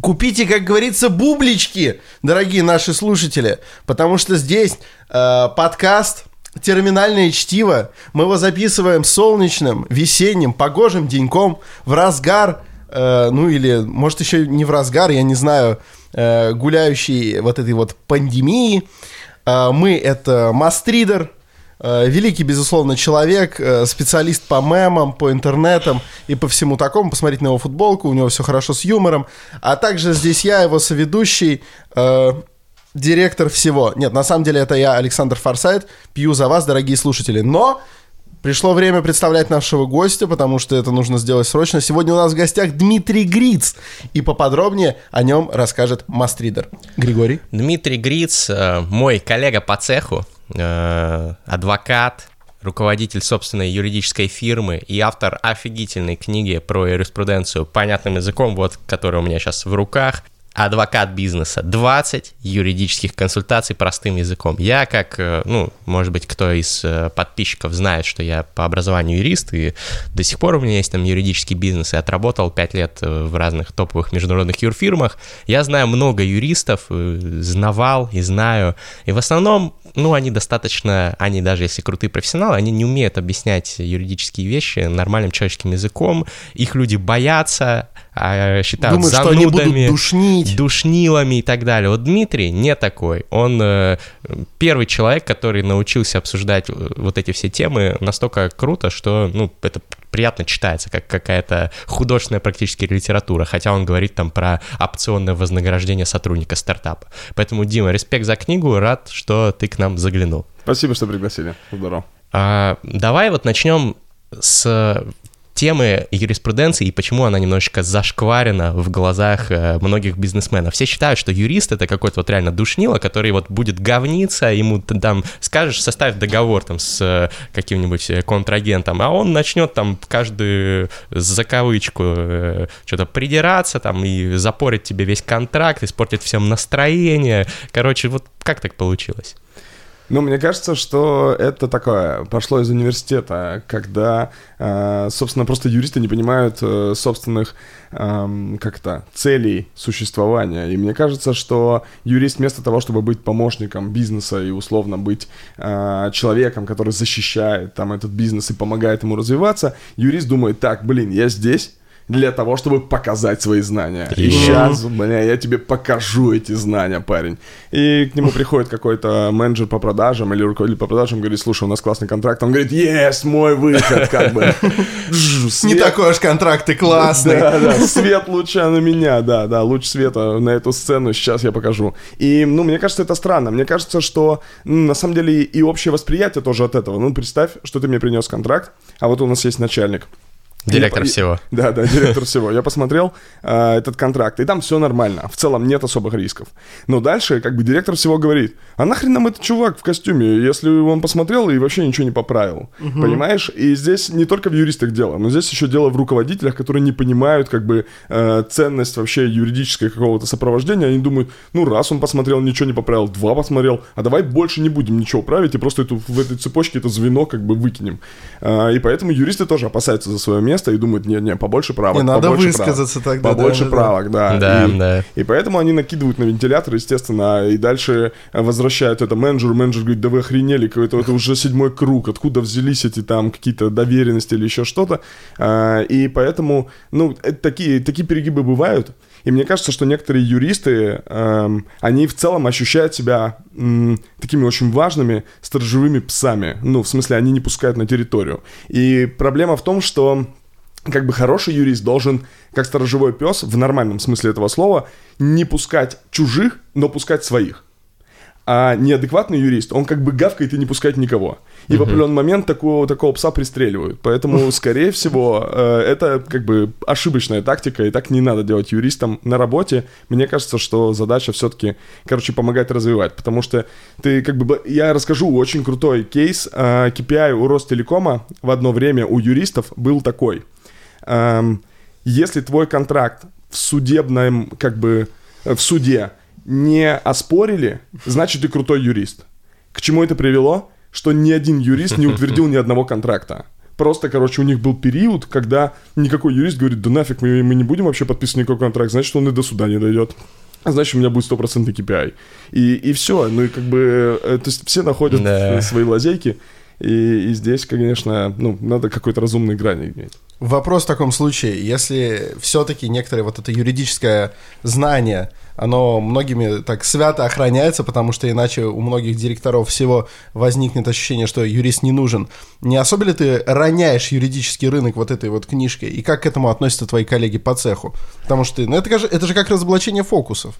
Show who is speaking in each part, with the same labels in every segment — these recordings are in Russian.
Speaker 1: Купите, как говорится, бублички, дорогие наши слушатели, потому что здесь э, подкаст терминальное чтиво. Мы его записываем солнечным, весенним, погожим деньком в разгар, э, ну или, может, еще не в разгар, я не знаю, э, гуляющей вот этой вот пандемии. Э, мы это Мастридер, великий, безусловно, человек, э, специалист по мемам, по интернетам и по всему такому. Посмотрите на его футболку, у него все хорошо с юмором. А также здесь я, его соведущий, э, директор всего. Нет, на самом деле это я, Александр Форсайт, пью за вас, дорогие слушатели. Но Пришло время представлять нашего гостя, потому что это нужно сделать срочно. Сегодня у нас в гостях Дмитрий Гриц, и поподробнее о нем расскажет Мастридер. Григорий.
Speaker 2: Дмитрий Гриц, мой коллега по цеху, Э, адвокат, руководитель собственной юридической фирмы и автор офигительной книги про юриспруденцию понятным языком, вот, которая у меня сейчас в руках адвокат бизнеса, 20 юридических консультаций простым языком. Я как, э, ну, может быть, кто из э, подписчиков знает, что я по образованию юрист, и до сих пор у меня есть там юридический бизнес, и отработал 5 лет э, в разных топовых международных юрфирмах. Я знаю много юристов, знавал и знаю, и в основном ну, они достаточно, они даже если крутые профессионалы, они не умеют объяснять юридические вещи нормальным человеческим языком, их люди боятся, а, считают Думаю, занудами, что они будут душнить. душнилами и так далее. Вот Дмитрий не такой. Он э, первый человек, который научился обсуждать э, вот эти все темы настолько круто, что, ну, это приятно читается, как какая-то художественная практически литература, хотя он говорит там про опционное вознаграждение сотрудника стартапа. Поэтому, Дима, респект за книгу, рад, что ты к нам заглянул.
Speaker 3: Спасибо, что пригласили. Здорово.
Speaker 2: А, давай вот начнем с темы юриспруденции и почему она немножечко зашкварена в глазах э, многих бизнесменов. Все считают, что юрист это какой-то вот реально душнило, который вот будет говниться, ему там скажешь, составь договор там с э, каким-нибудь э, контрагентом, а он начнет там каждую закавычку что-то придираться там и запорить тебе весь контракт, испортить всем настроение. Короче, вот как так получилось?
Speaker 3: Ну, мне кажется, что это такое пошло из университета, когда, э, собственно, просто юристы не понимают э, собственных как-то целей существования. И мне кажется, что юрист вместо того, чтобы быть помощником бизнеса и условно быть э, человеком, который защищает там этот бизнес и помогает ему развиваться, юрист думает, так, блин, я здесь, для того, чтобы показать свои знания. И сейчас, бля, я тебе покажу эти знания, парень. И к нему приходит какой-то менеджер по продажам или руководитель по продажам, говорит, слушай, у нас классный контракт. Он говорит, есть, мой выход, как бы.
Speaker 1: Не такой уж контракт, ты классный.
Speaker 3: Да, да, свет лучше на меня, да, да, луч света на эту сцену сейчас я покажу. И, ну, мне кажется, это странно. Мне кажется, что, на самом деле, и общее восприятие тоже от этого. Ну, представь, что ты мне принес контракт, а вот у нас есть начальник.
Speaker 2: Директор я, всего.
Speaker 3: Да, да, директор всего. Я посмотрел э, этот контракт, и там все нормально. В целом нет особых рисков. Но дальше, как бы, директор всего говорит, а нахрен нам этот чувак в костюме, если он посмотрел и вообще ничего не поправил. Угу. Понимаешь? И здесь не только в юристах дело, но здесь еще дело в руководителях, которые не понимают, как бы, э, ценность вообще юридической какого-то сопровождения. Они думают, ну, раз он посмотрел, ничего не поправил, два посмотрел, а давай больше не будем ничего править и просто эту, в этой цепочке это звено как бы выкинем. Э, и поэтому юристы тоже опасаются за свое место и думают, не, не, побольше правок. Не
Speaker 1: надо высказаться
Speaker 3: правок, тогда. Побольше да, правок, да.
Speaker 2: Да,
Speaker 3: и,
Speaker 2: да.
Speaker 3: И поэтому они накидывают на вентилятор, естественно, и дальше возвращают это менеджеру. Менеджер говорит, да вы охренели, это, это уже седьмой круг, откуда взялись эти там какие-то доверенности или еще что-то. А, и поэтому, ну, такие, такие перегибы бывают. И мне кажется, что некоторые юристы, эм, они в целом ощущают себя эм, такими очень важными сторожевыми псами. Ну, в смысле, они не пускают на территорию. И проблема в том, что как бы хороший юрист должен, как сторожевой пес, в нормальном смысле этого слова, не пускать чужих, но пускать своих. А неадекватный юрист, он как бы гавкает и не пускает никого. И uh-huh. в определенный момент такого, такого пса пристреливают. Поэтому, скорее всего, э, это как бы ошибочная тактика, и так не надо делать юристам на работе. Мне кажется, что задача все-таки, короче, помогать развивать. Потому что ты как бы... Я расскажу очень крутой кейс. KPI у Ростелекома в одно время у юристов был такой – если твой контракт в судебном, как бы, э, в суде не оспорили, значит ты крутой юрист. К чему это привело? Что ни один юрист не утвердил ни одного контракта. Просто, короче, у них был период, когда никакой юрист говорит, да нафиг, мы, мы не будем вообще подписывать никакой контракт, значит, он и до суда не дойдет. Значит, у меня будет стопроцентный KPI. И, и все. Ну и как бы, э, то есть все находят
Speaker 2: Да.
Speaker 3: свои лазейки. И, и здесь, конечно, ну, надо какой-то разумный грани иметь.
Speaker 1: Вопрос в таком случае, если все-таки некоторое вот это юридическое знание, оно многими так свято охраняется, потому что иначе у многих директоров всего возникнет ощущение, что юрист не нужен. Не особо ли ты роняешь юридический рынок вот этой вот книжкой? И как к этому относятся твои коллеги по цеху? Потому что ну, это, же- это же как разоблачение фокусов.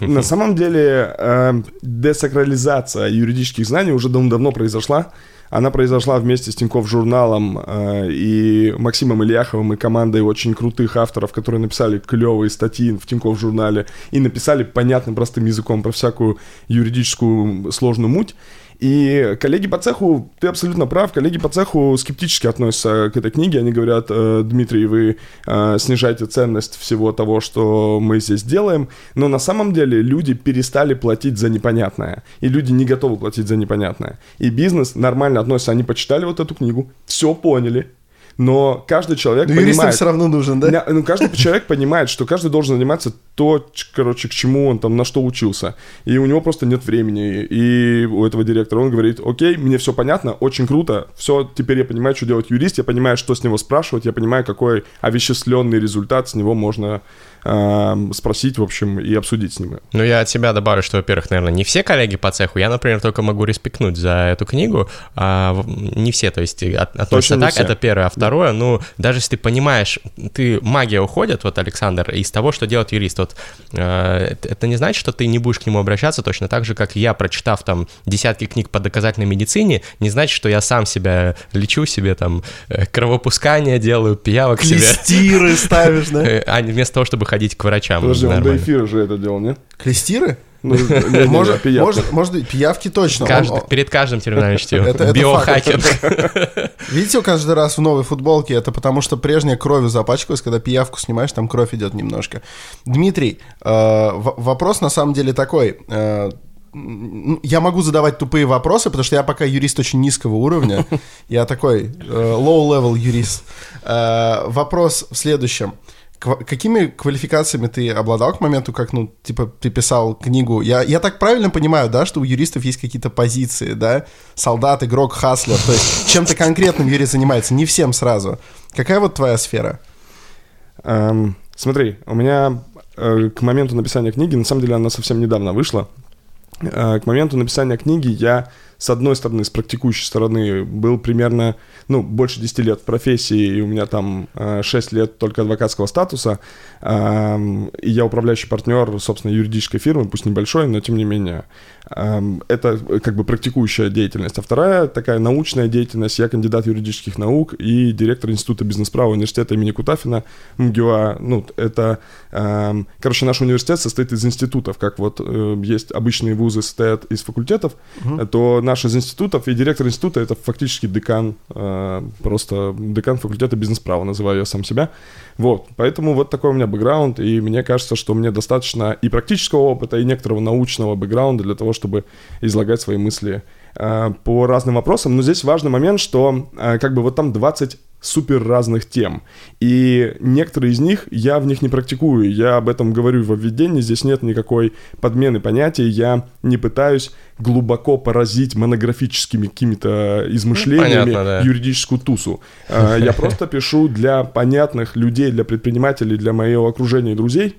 Speaker 3: На самом деле, э, десакрализация юридических знаний уже давно произошла. Она произошла вместе с Тинькофф журналом э, и Максимом Ильяховым и командой очень крутых авторов, которые написали клевые статьи в Тинькофф журнале и написали понятным простым языком про всякую юридическую сложную муть. И коллеги по цеху, ты абсолютно прав, коллеги по цеху скептически относятся к этой книге. Они говорят, «Э, Дмитрий, вы э, снижаете ценность всего того, что мы здесь делаем. Но на самом деле люди перестали платить за непонятное. И люди не готовы платить за непонятное. И бизнес нормально относится. Они почитали вот эту книгу, все поняли. Но каждый человек
Speaker 1: Но юристам
Speaker 3: понимает...
Speaker 1: все равно нужен, да?
Speaker 3: Ну, каждый человек понимает, что каждый должен заниматься то, короче, к чему он там, на что учился. И у него просто нет времени. И у этого директора он говорит, окей, мне все понятно, очень круто, все, теперь я понимаю, что делать юрист, я понимаю, что с него спрашивать, я понимаю, какой овеществленный результат с него можно эм, спросить, в общем, и обсудить с ним.
Speaker 2: Ну, я от себя добавлю, что, во-первых, наверное, не все коллеги по цеху. Я, например, только могу респектнуть за эту книгу. А не все, то есть от- относятся
Speaker 3: Точно
Speaker 2: так,
Speaker 3: все.
Speaker 2: это первое. А второе, ну, даже если ты понимаешь, ты магия уходит, вот, Александр, из того, что делает юрист. Вот, э, это не значит, что ты не будешь к нему обращаться точно так же, как я, прочитав там десятки книг по доказательной медицине, не значит, что я сам себя лечу, себе там э, кровопускание делаю, пиявок себе.
Speaker 1: Клестиры ставишь, да?
Speaker 2: Э, А не вместо того, чтобы ходить к врачам.
Speaker 3: Подожди, он до эфира же это делал, нет?
Speaker 1: Клестиры?
Speaker 3: Ну,
Speaker 1: Может, может, пиявки точно. Он-
Speaker 2: перед каждым терминальным чтивом.
Speaker 1: Это- это
Speaker 2: Биохакинг.
Speaker 1: Видите, каждый раз в новой футболке, это потому что прежняя кровью запачкалась, когда пиявку снимаешь, там кровь идет немножко. Дмитрий, э, вопрос на самом деле такой. э, я могу задавать тупые вопросы, потому что я пока юрист очень низкого уровня. Я такой э, low-level юрист. Вопрос в следующем. Какими квалификациями ты обладал к моменту, как, ну, типа, ты писал книгу? Я, я так правильно понимаю, да, что у юристов есть какие-то позиции, да? Солдат, игрок, хаслер. То есть чем-то конкретным юрист занимается, не всем сразу. Какая вот твоя сфера?
Speaker 3: Эм, смотри, у меня э, к моменту написания книги, на самом деле она совсем недавно вышла, Э, к моменту написания книги я, с одной стороны, с практикующей стороны, был примерно, ну, больше 10 лет в профессии, и у меня там э, 6 лет только адвокатского статуса, Эм, и я управляющий партнер, собственно, юридической фирмы, пусть небольшой, но тем не менее. Эм, Это э, как бы практикующая деятельность. А вторая такая научная деятельность. Я кандидат юридических наук и директор Института бизнес-права университета имени Кутафина, МГУА. Ну, это, эм, короче, наш университет состоит из институтов, как вот э, есть обычные вузы состоят из факультетов, то наш из институтов и директор института это фактически декан, э, просто декан факультета бизнес-права, называю я сам себя. Вот, поэтому вот такой у меня бэкграунд, и мне кажется, что мне достаточно и практического опыта, и некоторого научного бэкграунда для того, чтобы излагать свои мысли э, по разным вопросам. Но здесь важный момент, что э, как бы вот там 20 супер разных тем. И некоторые из них я в них не практикую. Я об этом говорю во введении. Здесь нет никакой подмены понятий. Я не пытаюсь глубоко поразить монографическими какими-то измышлениями
Speaker 2: понятно, да.
Speaker 3: юридическую тусу. Э, Я просто пишу для понятных людей, для предпринимателей, для моего окружения и друзей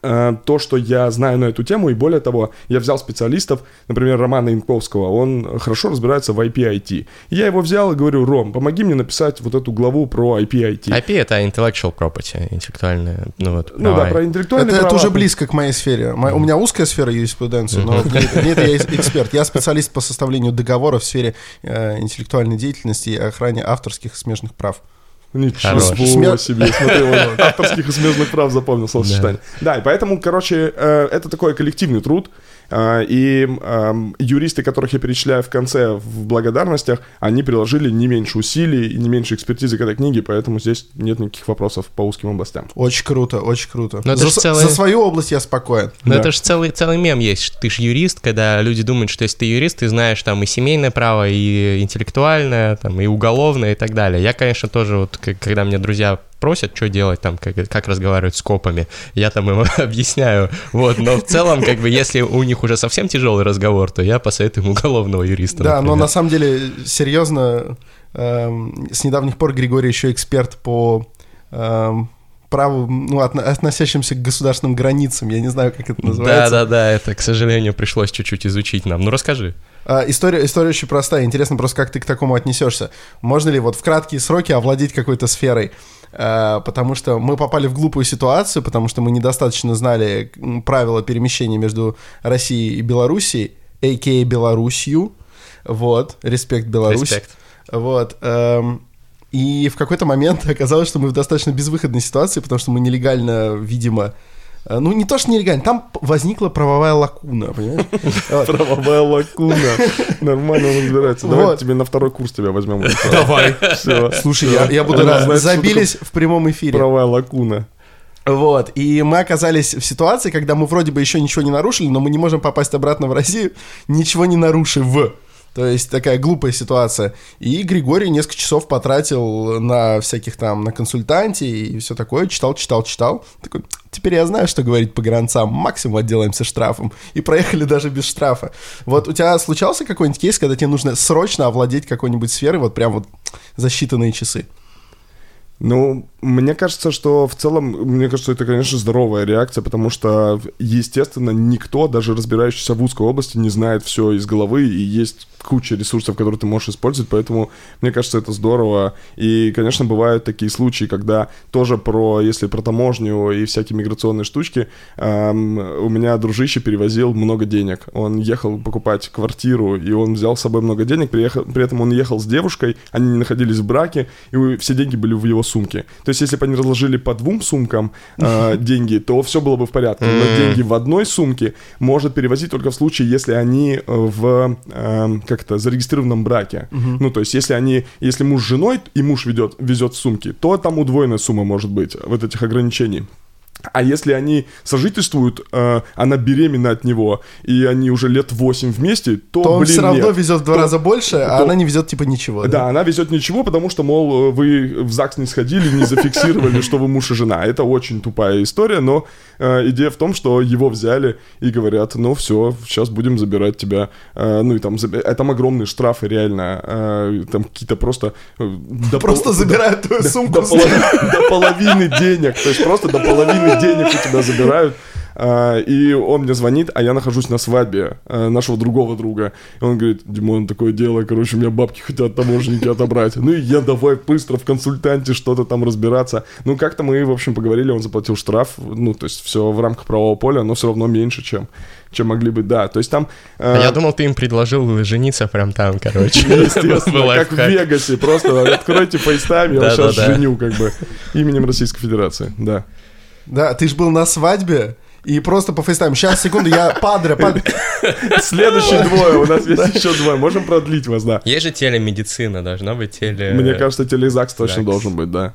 Speaker 3: то, что я знаю на эту тему, и более того, я взял специалистов, например, Романа Инковского, он хорошо разбирается в IP-IT. Я его взял и говорю, Ром, помоги мне написать вот эту главу про IP-IT.
Speaker 2: IP — это intellectual property, интеллектуальная, ну вот,
Speaker 3: Ну да, про интеллектуальные
Speaker 1: Это, это
Speaker 3: права.
Speaker 1: уже близко к моей сфере. Мо- У меня узкая сфера юриспруденции, но ней я эксперт. Я специалист по составлению договора в сфере э, интеллектуальной деятельности и охране авторских и смежных прав.
Speaker 3: Ничего
Speaker 2: Хорош.
Speaker 3: себе, смотри, он авторских и смежных прав запомнил словосочетание. Да, и поэтому, короче, э, это такой коллективный труд. А, и юристы, которых я перечисляю в конце в благодарностях, они приложили не меньше усилий и не меньше экспертизы к этой книге, поэтому здесь нет никаких вопросов по узким областям.
Speaker 1: Очень круто, очень круто.
Speaker 2: Но это
Speaker 1: за,
Speaker 2: ж целый-
Speaker 1: за свою область я спокоен.
Speaker 2: Но
Speaker 3: Да.
Speaker 2: это же целый, целый мем есть. Ты же юрист, когда люди думают, что если ты юрист, ты знаешь там и семейное право, и интеллектуальное, там, и уголовное, и так далее. Я, конечно, тоже вот, когда мне друзья просят, что делать там, как, как разговаривать с копами, я там им объясняю, вот, но в целом, как бы, если у них уже совсем тяжелый разговор, то я посоветую им уголовного юриста,
Speaker 1: Да, но
Speaker 2: например.
Speaker 1: на самом деле, серьезно, эм, с недавних пор Григорий еще эксперт по эм, праву, ну, отно- относящимся к государственным границам. Я не знаю, как это называется.
Speaker 2: Да-да-да, это, к сожалению, пришлось чуть-чуть изучить нам. Ну, расскажи.
Speaker 1: А, История, история очень простая. Интересно просто, как ты к такому отнесешься. Можно ли вот в краткие сроки овладеть какой-то сферой? А, Потому что мы попали в глупую ситуацию, потому что мы недостаточно знали правила перемещения между Россией и Белоруссией, а.к.а. Белоруссию. Вот, респект Беларусь.
Speaker 2: Респект.
Speaker 1: Вот. эм, И в какой-то момент оказалось, что мы в достаточно безвыходной ситуации, потому что мы нелегально, видимо, э, ну, не то, что нелегально, там возникла правовая лакуна, понимаешь?
Speaker 3: Правовая лакуна. Нормально он разбирается. Давай тебе на второй курс тебя возьмем.
Speaker 1: Давай.
Speaker 3: Все.
Speaker 1: Слушай, я, буду рад. Забились в прямом эфире.
Speaker 3: Правовая лакуна.
Speaker 1: Вот. И мы оказались в ситуации, когда мы вроде бы еще ничего не нарушили, но мы не можем попасть обратно в Россию, ничего не нарушив. То есть такая глупая ситуация. И Григорий несколько часов потратил на всяких там, на консультанте и все такое. Читал, читал, читал. Такой, теперь я знаю, что говорить по гранцам. Максимум отделаемся штрафом. И проехали даже без штрафа. Вот у тебя случался какой-нибудь кейс, когда тебе нужно срочно овладеть какой-нибудь сферой, вот прям вот за считанные часы?
Speaker 3: Ну, мне кажется, что в целом, мне кажется, это, конечно, здоровая реакция, потому что, естественно, никто, даже разбирающийся в узкой области, не знает все из головы, и есть куча ресурсов, которые ты можешь использовать, поэтому мне кажется, это здорово. И, конечно, бывают такие случаи, когда тоже про, если про таможню и всякие миграционные штучки, эм, у меня дружище перевозил много денег. Он ехал покупать квартиру, и он взял с собой много денег, приехал, при этом он ехал с девушкой, они не находились в браке, и все деньги были в его сумке. То есть, если бы они разложили по двум сумкам э, деньги, то все было бы в порядке. Но деньги в одной сумке может перевозить только в случае, если они э, в э, как-то зарегистрированном браке. Ну, то есть, если они, если муж с женой и муж ведет, везет сумки, то там удвоенная сумма может быть вот этих ограничений. А если они сожительствуют, э, она беременна от него, и они уже лет 8 вместе, то,
Speaker 1: То он
Speaker 3: блин,
Speaker 1: все равно
Speaker 3: нет.
Speaker 1: везет в два
Speaker 3: То-
Speaker 1: раза больше, а
Speaker 3: то-
Speaker 1: она не везет типа ничего.
Speaker 3: да, она везет ничего, потому что, мол, вы в ЗАГС не сходили, не зафиксировали, что вы муж и жена. Это очень тупая история, но э, идея в том, что его взяли и говорят, ну все, сейчас будем забирать тебя. Э, ну и там, э, там огромные штрафы реально, э, там какие-то просто... э, до
Speaker 1: Просто
Speaker 3: пол-
Speaker 1: забирают твою
Speaker 3: до-
Speaker 1: сумку.
Speaker 3: До, полови- до половины денег, то есть просто до половины денег у тебя забирают. А, и он мне звонит, а я нахожусь на свадьбе э, нашего другого друга. И он говорит, Димон, такое дело, короче, у меня бабки хотят таможенники отобрать. Ну и я давай быстро в консультанте что-то там разбираться. Ну как-то мы, в общем, поговорили, он заплатил штраф. Ну, то есть все в рамках правового поля, но все равно меньше, чем, чем могли быть, да. То есть там... э,
Speaker 2: А я думал, ты им предложил жениться прям там, короче.
Speaker 3: Естественно, как в. Вегасе. Просто откройте FaceTime, я сейчас
Speaker 2: Да-да-да.
Speaker 3: женю, как бы, именем Российской Федерации, да.
Speaker 1: Да, ты же был на свадьбе, и просто по FaceTime у. Сейчас, секунду, я падре, падре.
Speaker 3: Следующие двое, у нас есть еще двое. Можем продлить вас, да.
Speaker 2: Есть же телемедицина, должна быть теле...
Speaker 3: Мне кажется, телезагс точно должен быть, да.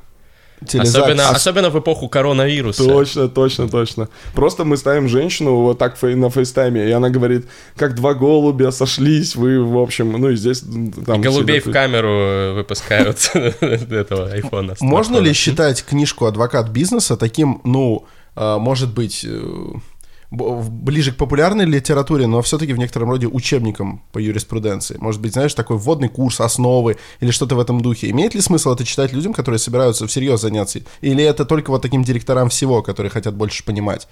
Speaker 1: Телезагс.
Speaker 2: Особенно,
Speaker 1: А
Speaker 2: особенно в эпоху коронавируса.
Speaker 3: Точно, точно, точно. Просто мы ставим женщину вот так фей- на FaceTime е, и она говорит, как два голубя сошлись, вы, в общем, ну и здесь там...
Speaker 2: И голубей
Speaker 3: всегда-
Speaker 2: в камеру выпускают этого айфона.
Speaker 1: Можно ли считать книжку «Адвокат бизнеса» таким, ну, может быть, э, ближе к популярной литературе, но все-таки в некотором роде учебником по юриспруденции? Может быть, знаешь, такой вводный курс, основы или что-то в этом духе? Имеет ли смысл это читать людям, которые собираются всерьез заняться? Или это только вот таким директорам всего, которые хотят больше понимать?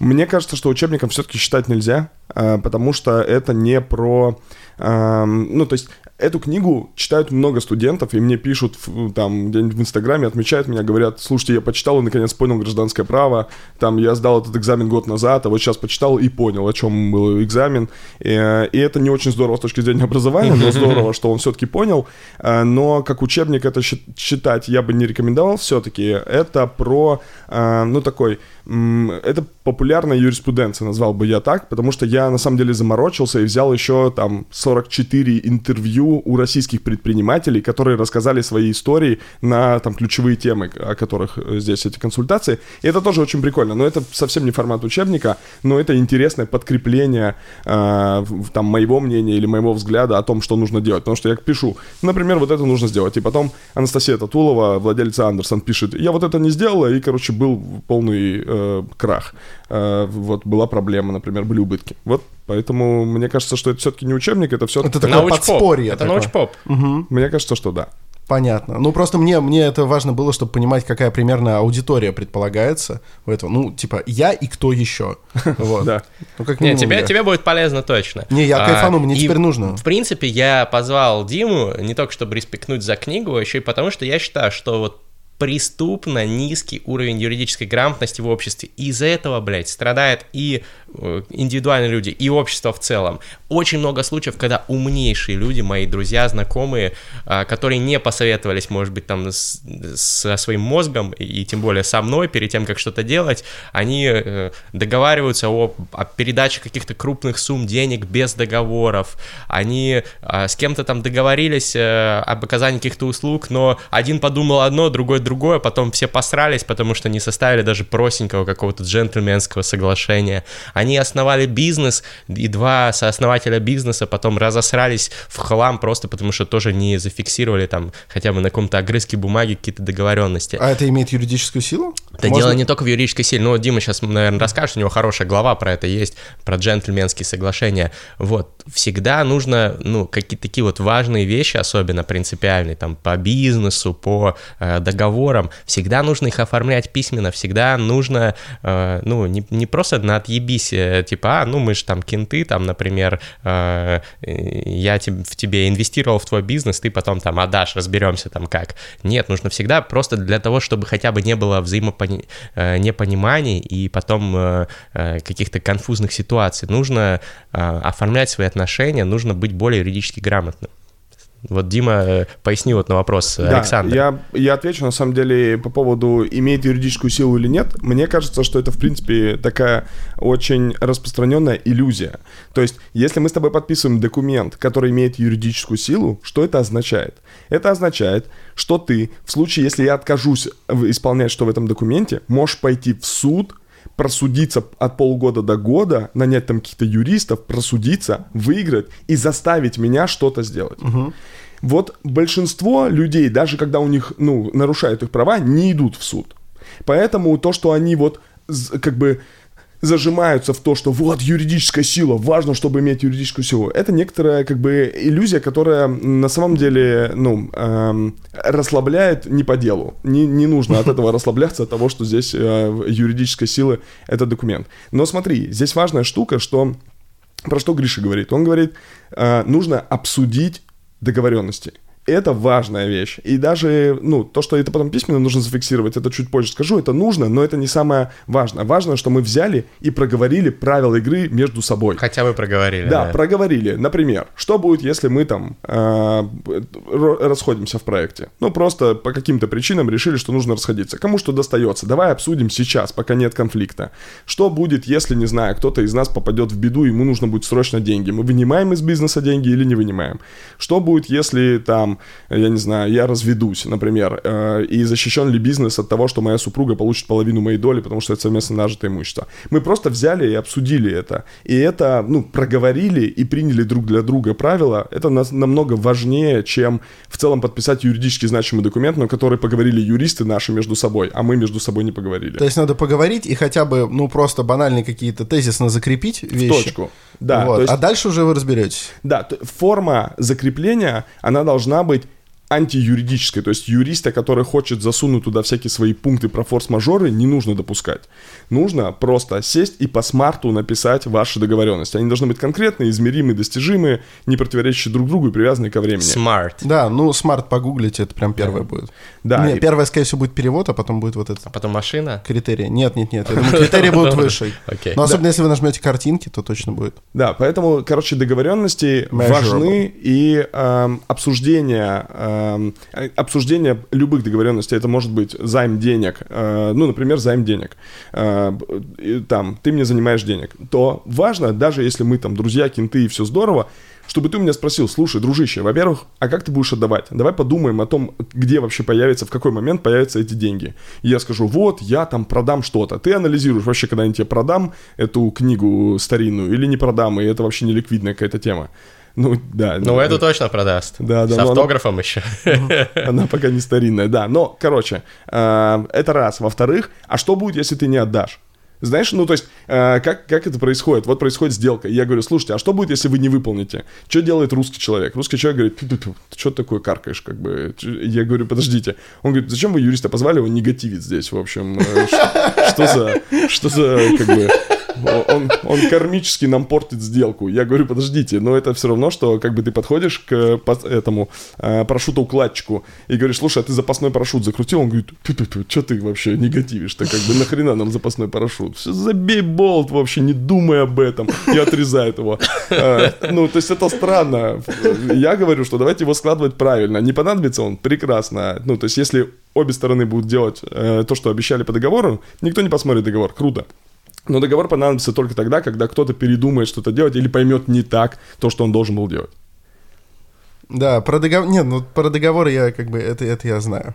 Speaker 3: Мне кажется, что учебником все-таки считать нельзя, а, потому что это не про... Ну, то есть, эту книгу читают много студентов, и мне пишут там где-нибудь в Инстаграме, отмечают меня, говорят, слушайте, я почитал и наконец понял гражданское право, там я сдал этот экзамен год назад, а вот сейчас почитал и понял, о чем был экзамен. И, э, и это не очень здорово с точки зрения образования, но здорово, что он все-таки понял. А, Но как учебник это читать я бы не рекомендовал все-таки. Это про, а, ну, такой это популярная юриспруденция, назвал бы я так, потому что я на самом деле заморочился и взял еще там 44 интервью у российских предпринимателей, которые рассказали свои истории на там ключевые темы, о которых э, здесь эти консультации. И это тоже очень прикольно. Но это совсем не формат учебника, но это интересное подкрепление э, там моего мнения или моего взгляда о том, что нужно делать. Потому что я пишу, например, вот это нужно сделать. И потом Анастасия Татулова, владелица Андерсон, пишет, я вот это не сделала, и, короче, был полный э, крах. Э, вот была проблема, например, были убытки. Вот поэтому мне кажется, что это все-таки не учебник, это все...
Speaker 1: Это такое подспорье.
Speaker 2: Это научпоп.
Speaker 3: Мне кажется, что да.
Speaker 1: Понятно. Ну, просто мне, мне это важно было, чтобы понимать, какая примерно аудитория предполагается у этого. Ну, типа, я и кто еще. Вот.
Speaker 3: Да.
Speaker 1: Ну, как
Speaker 2: Не,
Speaker 1: минимум
Speaker 2: тебе,
Speaker 1: я.
Speaker 2: тебе будет полезно точно.
Speaker 1: Не, я
Speaker 2: А,
Speaker 1: кайфану, мне
Speaker 2: и,
Speaker 1: теперь нужно.
Speaker 2: В принципе, я позвал Диму не только чтобы респектнуть за книгу, а еще и потому, что я считаю, что вот преступно низкий уровень юридической грамотности в обществе. Из-за этого, блядь, страдают и э, индивидуальные люди, и общество в целом. Очень много случаев, когда умнейшие люди, мои друзья, знакомые, а, которые не посоветовались, может быть, там с- со своим мозгом, и, и тем более со мной, перед тем, как что-то делать, они э, договариваются о, о передаче каких-то крупных сумм денег без договоров, они а, с кем-то там договорились э, об оказании каких-то услуг, но один подумал одно, другой другое, потом все посрались, потому что не составили даже простенького какого-то джентльменского соглашения. Они основали бизнес, и два сооснователя бизнеса потом разосрались в хлам просто потому, что тоже не зафиксировали там хотя бы на каком-то огрызке бумаги какие-то договоренности.
Speaker 1: А это имеет юридическую силу?
Speaker 2: Это
Speaker 1: Можно-
Speaker 2: дело не только в юридической силе. Ну, Дима сейчас, наверное, расскажет, у него хорошая глава про это есть, про джентльменские соглашения. Вот, всегда нужно, ну, какие-то такие вот важные вещи, особенно принципиальные, там, по бизнесу, по э, договорам, всегда нужно их оформлять письменно, всегда нужно, э, ну, не, не просто на отъебись, э, типа, а, ну, мы же там кенты, там, например, э, э, я теб- в тебе инвестировал в твой бизнес, ты потом там отдашь, разберемся там как. Нет, нужно всегда просто для того, чтобы хотя бы не было взаимопониманий и потом э, э, каких-то конфузных ситуаций, нужно э, оформлять свои отношения, нужно быть более юридически грамотным. Вот Дима э, поясни вот на вопрос э,
Speaker 3: Да,
Speaker 2: Александра.
Speaker 3: Я, я отвечу, на самом деле, по поводу, имеет юридическую силу или нет. Мне кажется, что это, в принципе, такая очень распространенная иллюзия. То есть, если мы с тобой подписываем документ, который имеет юридическую силу, что это означает? Это означает, что ты, в случае, если я откажусь исполнять, что в этом документе, можешь пойти в суд, просудиться от полгода до года, нанять там каких-то юристов, просудиться, выиграть и заставить меня что-то сделать. Вот большинство людей, даже когда у них, ну, нарушают их права, не идут в суд. Поэтому то, что они вот как бы зажимаются в то, что вот юридическая сила, важно, чтобы иметь юридическую силу. Это некоторая как бы иллюзия, которая на самом деле, ну, эм, расслабляет не по делу. Не, не нужно от этого расслабляться, от того, что здесь э, юридическая сила — это документ. Но смотри, здесь важная штука, что про что Гриша говорит? Он говорит, э, нужно обсудить договоренности. Это важная вещь. И даже, ну, то, что это потом письменно нужно зафиксировать, это чуть позже скажу, это нужно, но это не самое важное. Важно, что мы взяли и проговорили правила игры между собой.
Speaker 2: Хотя бы проговорили.
Speaker 3: Да, проговорили. Например, что будет, если мы там э, расходимся в проекте? Ну, просто по каким-то причинам решили, что нужно расходиться. Кому что достается? Давай обсудим сейчас, пока нет конфликта. Что будет, если, не знаю, кто-то из нас попадет в беду, ему нужно будет срочно деньги? Мы вынимаем из бизнеса деньги или не вынимаем? Что будет, если там, я не знаю, я разведусь, например, э, и защищен ли бизнес от того, что моя супруга получит половину моей доли, потому что это совместно нажитое имущество? Мы просто взяли и обсудили это. И это, ну, проговорили и приняли друг для друга правила. Это нас намного важнее, чем в целом подписать юридически значимый документ, на который поговорили юристы наши между собой, а мы между собой не поговорили.
Speaker 1: То есть надо поговорить и хотя бы, ну, просто банальные какие-то тезисно закрепить вещи.
Speaker 3: точку. Да,
Speaker 1: Вот.
Speaker 3: есть-
Speaker 1: А дальше уже вы разберетесь.
Speaker 3: Да, форма закрепления, она должна быть антиюридической, то есть юриста, который хочет засунуть туда всякие свои пункты про форс-мажоры, не нужно допускать. Нужно просто сесть и по смарту написать ваши договоренности. Они должны быть конкретные, измеримые, достижимые, не противоречащие друг другу и привязанные ко времени.
Speaker 2: Smart.
Speaker 1: Да, ну, смарт погуглите, это прям первое будет.
Speaker 3: Да,
Speaker 1: Не,
Speaker 3: и-
Speaker 1: первое, скорее всего, будет перевод, а потом будет вот это
Speaker 2: А потом машина.
Speaker 1: критерии. Нет, нет, нет, я думаю, критерии будут выше.
Speaker 2: Окей.
Speaker 1: Но особенно, если вы нажмете картинки, то точно будет.
Speaker 3: Да, поэтому, короче, договоренности важны, и эм, обсуждение э, обсуждение любых договоренностей, это может быть займ денег, э, ну, например, займ денег, э, там, ты мне занимаешь денег, то важно, даже если мы там друзья, кенты и все здорово, чтобы ты у меня спросил, слушай, дружище, во-первых, а как ты будешь отдавать? Давай подумаем о том, где вообще появится, в какой момент появятся эти деньги. И я скажу, вот, я там продам что-то. Ты анализируешь вообще, когда я тебе продам эту книгу старинную или не продам, и это вообще не ликвидная какая-то тема. Ну, да.
Speaker 2: Ну, эту точно продаст.
Speaker 3: Да, да.
Speaker 2: С автографом она... еще.
Speaker 3: Она пока не старинная, да. Но, короче, э, это раз. Во-вторых, а что будет, если ты не отдашь? Знаешь, ну то есть, э, как, как это происходит? Вот происходит сделка. И я говорю, слушайте, а что будет, если вы не выполните? Что делает русский человек? Русский человек говорит, ты, ты, ты, ты что такое каркаешь, как бы? Я говорю, подождите. Он говорит, зачем вы юриста позвали, он негативит здесь, в общем. Э, что за, что за, как бы, он, он кармически нам портит сделку. Я говорю, подождите, но это все равно, что как бы ты подходишь к этому э, парашютоукладчику и говоришь, слушай, а ты запасной парашют закрутил? Он говорит, что ты вообще негативишь-то, как бы нахрена нам запасной парашют? Все, забей болт вообще, не думай об этом, и отрезает его. Э, ну, то есть это странно. Я говорю, что давайте его складывать правильно. Не понадобится он? Прекрасно. Ну, то есть если обе стороны будут делать э, то, что обещали по договору, никто не посмотрит договор. Круто. Но договор понадобится только тогда, когда кто-то передумает что-то делать или поймет не так то, что он должен был делать.
Speaker 1: Да, про договор... Нет, ну про договор я как бы... Это, это я знаю.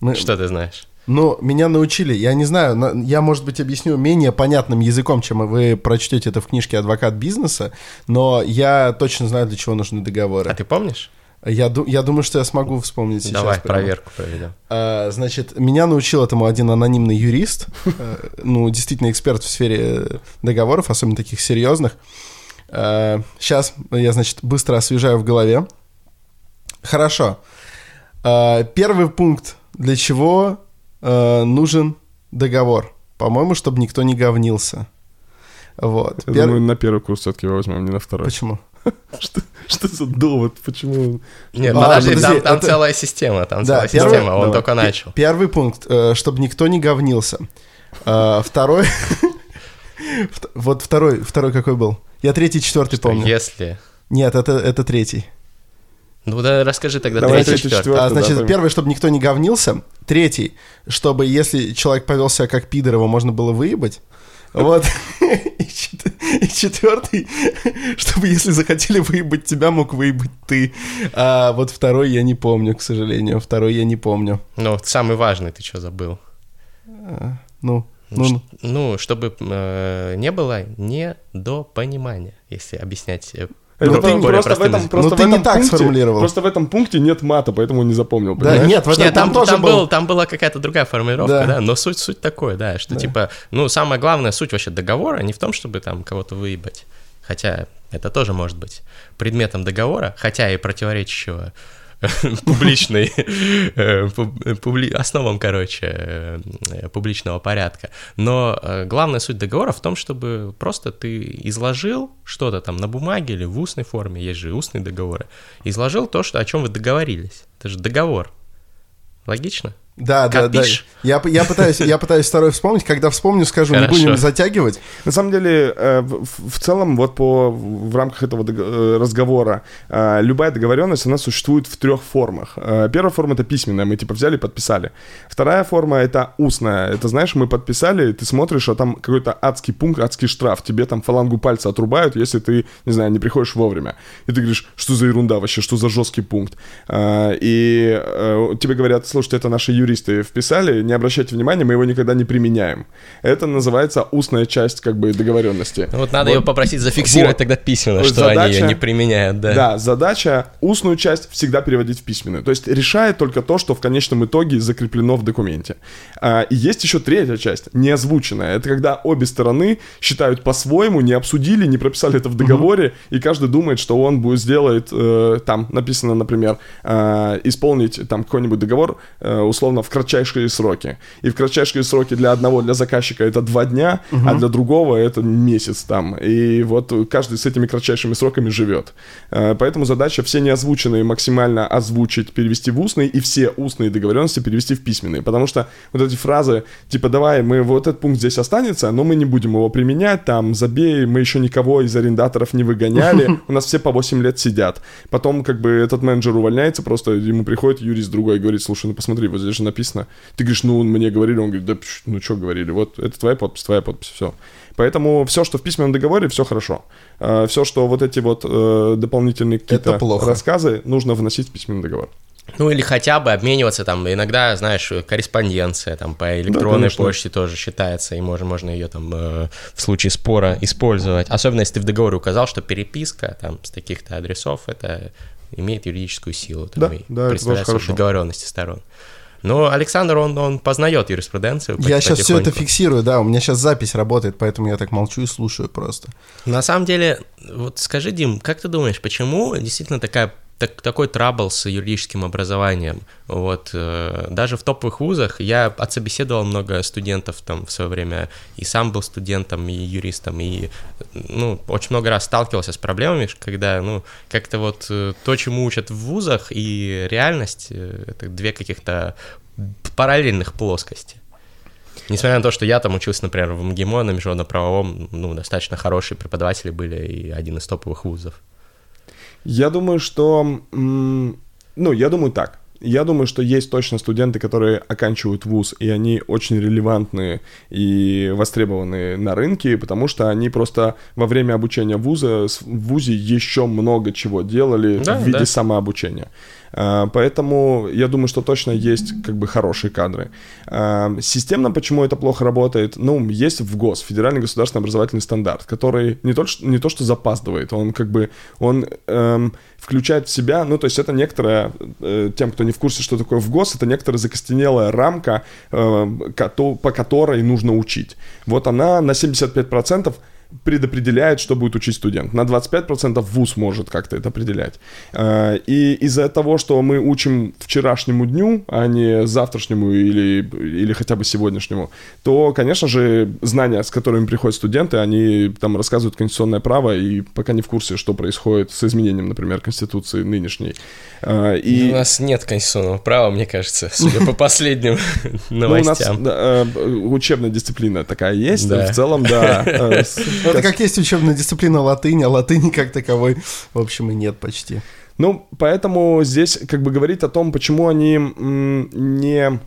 Speaker 2: Мы... Что ты знаешь?
Speaker 1: Ну, меня научили, я не знаю, я, может быть, объясню менее понятным языком, чем вы прочтете это в книжке «Адвокат бизнеса», но я точно знаю, для чего нужны договоры.
Speaker 2: А ты помнишь?
Speaker 1: Я, я думаю, что я смогу вспомнить сейчас.
Speaker 2: Давай, прямо. проверку проведем.
Speaker 1: А, значит, меня научил этому один анонимный юрист, э, ну, действительно эксперт в сфере договоров, особенно таких серьезных. Сейчас я, значит, быстро освежаю в голове. Хорошо. А, первый пункт. Для чего э, нужен договор? По-моему, чтобы никто не говнился. Вот.
Speaker 3: Я Пер... думаю, на первый курс все-таки возьмем, не на второй.
Speaker 1: Почему?
Speaker 3: Что, что за довод? Почему?
Speaker 2: Нет, а, подожди, подожди, там, там это... целая система, там да, целая первый, система, он давай. только начал.
Speaker 1: Первый пункт, э, чтобы никто не говнился. Э, второй... Вот второй, второй какой был? Я третий, четвертый помню.
Speaker 2: если...
Speaker 1: Нет, это, это третий.
Speaker 2: Ну да, расскажи тогда
Speaker 1: Давай третий, четвертый. четвертый. А, значит, да, первый, чтобы никто не говнился. Третий, чтобы если человек повел себя как пидор, его можно было выебать. Вот. И четвертый, чтобы если захотели выебать тебя, мог выебать ты. А вот второй я не помню, к сожалению. Второй я не помню.
Speaker 2: Ну, самый важный ты что забыл?
Speaker 1: А, ну,
Speaker 2: ну, ну. ну, чтобы э, не было недопонимания, если объяснять э,
Speaker 3: это ну, ты просто в этом, просто ну, в ты этом не так пункте, сформулировал. Просто в этом пункте нет мата, поэтому не запомнил.
Speaker 2: Да, понимаешь? нет, в этом нет, там, тоже там, был, там была какая-то другая формулировка, да. да, но суть суть такой, да, что да. типа, ну самая главная суть вообще договора не в том, чтобы там кого-то выебать, хотя это тоже может быть предметом договора, хотя и противоречащего публичной, э, публи, основам, короче, э, публичного порядка. Но э, главная суть договора в том, чтобы просто ты изложил что-то там на бумаге или в устной форме, есть же устные договоры, изложил то, что, о чем вы договорились. Это же договор. Логично?
Speaker 1: Да, да, да. Я, я, пытаюсь, я пытаюсь второй вспомнить. Когда вспомню, скажу, Хорошо. не будем затягивать.
Speaker 3: На самом деле, э, в, в целом, вот по, в рамках этого э, разговора, э, любая договоренность, она существует в трех формах. Первая форма — это письменная, мы типа взяли и подписали. Вторая форма — это устная. Это, знаешь, мы подписали, ты смотришь, а там какой-то адский пункт, адский штраф. Тебе там фалангу пальца отрубают, если ты, не знаю, не приходишь вовремя. И ты говоришь, что за ерунда вообще, что за жесткий пункт. И тебе говорят, слушайте, это наши юристы вписали, не обращайте внимания, мы его никогда не применяем. Это называется устная часть как бы договоренности.
Speaker 2: Вот надо вот. ее попросить зафиксировать вот. тогда письменно, что задача, они ее не применяют, да.
Speaker 3: Да, задача устную часть всегда переводить в письменную. То есть решает только то, что в конечном итоге закреплено в документе. А, и есть еще третья часть, не озвученная. Это когда обе стороны считают по-своему, не обсудили, не прописали это в договоре, угу. и каждый думает, что он будет сделать, э, там написано, например, э, исполнить там какой-нибудь договор, э, условно сделано в кратчайшие сроки. И в кратчайшие сроки для одного, для заказчика это два дня, угу. а для другого это месяц там. И вот каждый с этими кратчайшими сроками живет. Э, поэтому задача все неозвученные максимально озвучить, перевести в устные, и все устные договоренности перевести в письменные. Потому что вот эти фразы, типа, давай, мы вот этот пункт здесь останется, но мы не будем его применять, там, забей, мы еще никого из арендаторов не выгоняли, у нас все по 8 лет сидят. Потом, как бы, этот менеджер увольняется, просто ему приходит юрист другой и говорит, слушай, ну посмотри, вот здесь же написано. Ты говоришь, ну, мне говорили, он говорит, да, ну, что говорили, вот, это твоя подпись, твоя подпись, все. Поэтому все, что в письменном договоре, все хорошо. Э, все, что вот эти вот э, дополнительные какие-то рассказы, нужно вносить в письменный договор.
Speaker 2: Ну или хотя бы обмениваться там, иногда, знаешь, корреспонденция там по электронной да, почте тоже считается, и можно, можно ее там э, в случае спора использовать. Особенно если ты в договоре указал, что переписка там с таких-то адресов, это имеет юридическую силу. Там,
Speaker 3: да, да, это тоже хорошо.
Speaker 2: договоренности сторон. Но Александр, он, он познает юриспруденцию.
Speaker 1: Я сейчас все это фиксирую, да, у меня сейчас запись работает, поэтому я так молчу и слушаю просто.
Speaker 2: На самом деле, вот скажи, Дим, как ты думаешь, почему действительно такая так, такой трабл с юридическим образованием. Вот, э, даже в топовых вузах я отсобеседовал много студентов там в свое время, и сам был студентом, и юристом, и, ну, очень много раз сталкивался с проблемами, когда, ну, как-то вот э, то, чему учат в вузах, и реальность, э, это две каких-то параллельных плоскости. Несмотря на то, что я там учился, например, в МГИМО на международно-правовом, ну, достаточно хорошие преподаватели были и один из топовых вузов.
Speaker 3: Я думаю, что... Ну, я думаю так. Я думаю, что есть точно студенты, которые оканчивают вуз, и они очень релевантные и востребованные на рынке, потому что они просто во время обучения вуза в вузе еще много чего делали да, в виде да. самообучения. А, поэтому я думаю, что точно есть как бы хорошие кадры. А, системно почему это плохо работает? Ну, есть в ГОС, Федеральный государственный образовательный стандарт, который не то, что, не то что запаздывает, он как бы, он эм, включает в себя, ну, то есть это некоторая, э, тем, кто не в курсе, что такое в ГОС, это некоторая закостенелая рамка, э, по которой нужно учить. Вот она на 75% предопределяет, что будет учить студент. На 25% вуз может как-то это определять. А, и из-за того, что мы учим вчерашнему дню, а не завтрашнему или, или хотя бы сегодняшнему, то, конечно же, знания, с которыми приходят студенты, они там рассказывают конституционное право и пока не в курсе, что происходит с изменением, например, Конституции нынешней.
Speaker 2: А, и... У нас нет конституционного права, мне кажется, судя по последним новостям.
Speaker 3: Ну, у нас э, учебная дисциплина такая есть, в целом, да. Э,
Speaker 1: это как есть учебная дисциплина латыни, а латыни как таковой, в общем, и нет почти.
Speaker 3: Ну, поэтому здесь как бы говорить о том, почему они не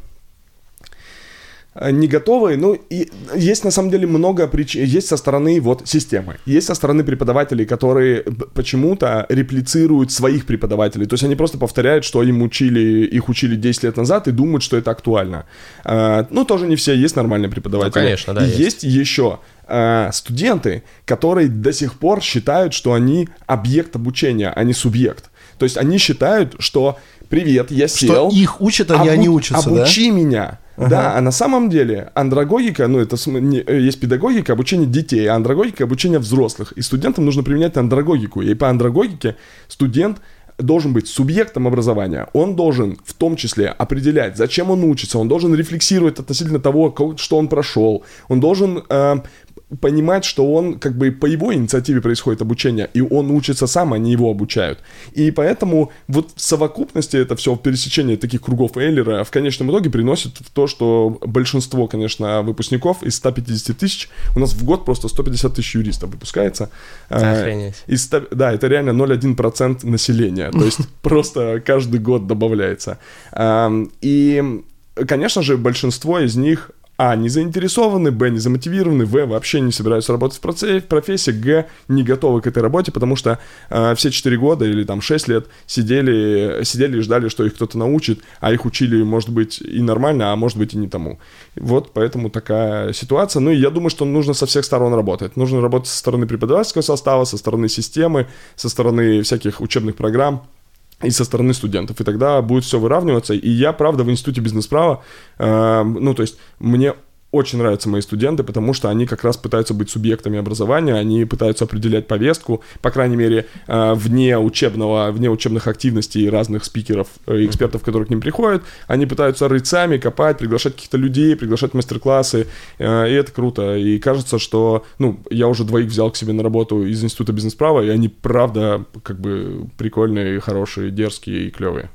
Speaker 3: не готовы. Ну, и есть на самом деле много причин. Есть со стороны вот системы. Есть со стороны преподавателей, которые почему-то реплицируют своих преподавателей. То есть они просто повторяют, что им учили, их учили 10 лет назад и думают, что это актуально. А, ну, тоже не все. Есть нормальные преподаватели. Ну,
Speaker 2: конечно, да.
Speaker 3: И есть, есть еще Э, студенты, которые до сих пор считают, что они объект обучения, а не субъект. То есть они считают, что привет, я сел.
Speaker 1: Что их учат, а обу- они учатся,
Speaker 3: Обучи да? меня. Ага. Да, а на самом деле андрогогика, ну это э, есть педагогика, обучение детей, а андрогогика обучение взрослых. И студентам нужно применять андрогогику. И по андрогогике студент должен быть субъектом образования. Он должен в том числе определять, зачем он учится. Он должен рефлексировать относительно того, что он прошел. Он должен э, понимать, что он как бы по его инициативе происходит обучение, и он учится сам, а не его обучают. И поэтому вот в совокупности это все в пересечении таких кругов Эйлера в конечном итоге приносит в то, что большинство, конечно, выпускников из 150 тысяч, у нас в год просто 150 тысяч юристов выпускается.
Speaker 2: А, Охренеть.
Speaker 3: Из, да, это реально 0,1% населения, то есть просто каждый год добавляется. И, конечно же, большинство из них а. Не заинтересованы, Б. Не замотивированы, В. Вообще не собираются работать в профессии, Г. Не готовы к этой работе, потому что э, все 4 года или там 6 лет сидели, сидели и ждали, что их кто-то научит, а их учили, может быть, и нормально, а может быть и не тому. Вот поэтому такая ситуация. Ну и я думаю, что нужно со всех сторон работать. Нужно работать со стороны преподавательского состава, со стороны системы, со стороны всяких учебных программ и со стороны студентов, и тогда будет все выравниваться. И я, правда, в институте бизнес-права, э, ну, то есть мне очень нравятся мои студенты, потому что они как раз пытаются быть субъектами образования, они пытаются определять повестку, по крайней мере, э, вне учебного, вне учебных активностей разных спикеров и экспертов, которые к ним приходят, они пытаются рыть сами, копать, приглашать каких-то людей, приглашать мастер-классы, и это круто. И кажется, что, ну, я уже двоих взял к себе на работу из Института бизнес-права, и они, правда, как бы прикольные, хорошие, дерзкие и клевые.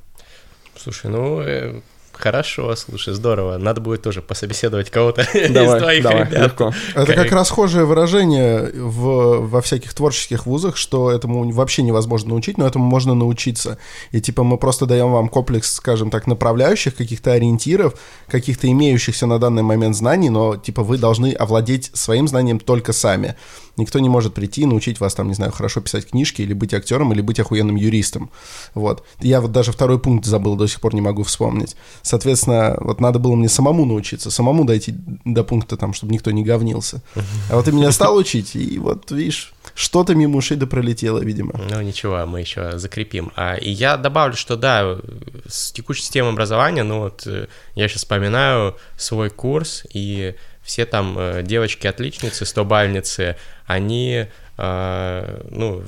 Speaker 2: Слушай, ну, э, Хорошо, слушай, здорово. Надо будет тоже пособеседовать кого-то
Speaker 3: давай,
Speaker 2: из твоих
Speaker 3: давай,
Speaker 2: ребят.
Speaker 3: Легко.
Speaker 1: Это как расхожее выражение в, во всяких творческих вузах, что этому вообще невозможно научить, но этому можно научиться. И типа мы просто даем вам комплекс, скажем так, направляющих, каких-то ориентиров, каких-то имеющихся на данный момент знаний, но типа вы должны овладеть своим знанием только сами. Никто не может прийти и научить вас, там, не знаю, хорошо писать книжки, или быть актером, или быть охуенным юристом. Вот. Я вот даже второй пункт забыл, до сих пор не могу вспомнить. Соответственно, вот надо было мне самому научиться, самому дойти до пункта, там, чтобы никто не говнился. А вот ты меня стал учить, и вот, видишь, что-то мимо ушей да пролетело, видимо.
Speaker 2: Ну, ничего, мы еще закрепим. А, и я добавлю, что да, с текущей системой образования, ну вот э, я сейчас вспоминаю свой курс, и все там э, девочки-отличницы, стобальницы, они, э, ну,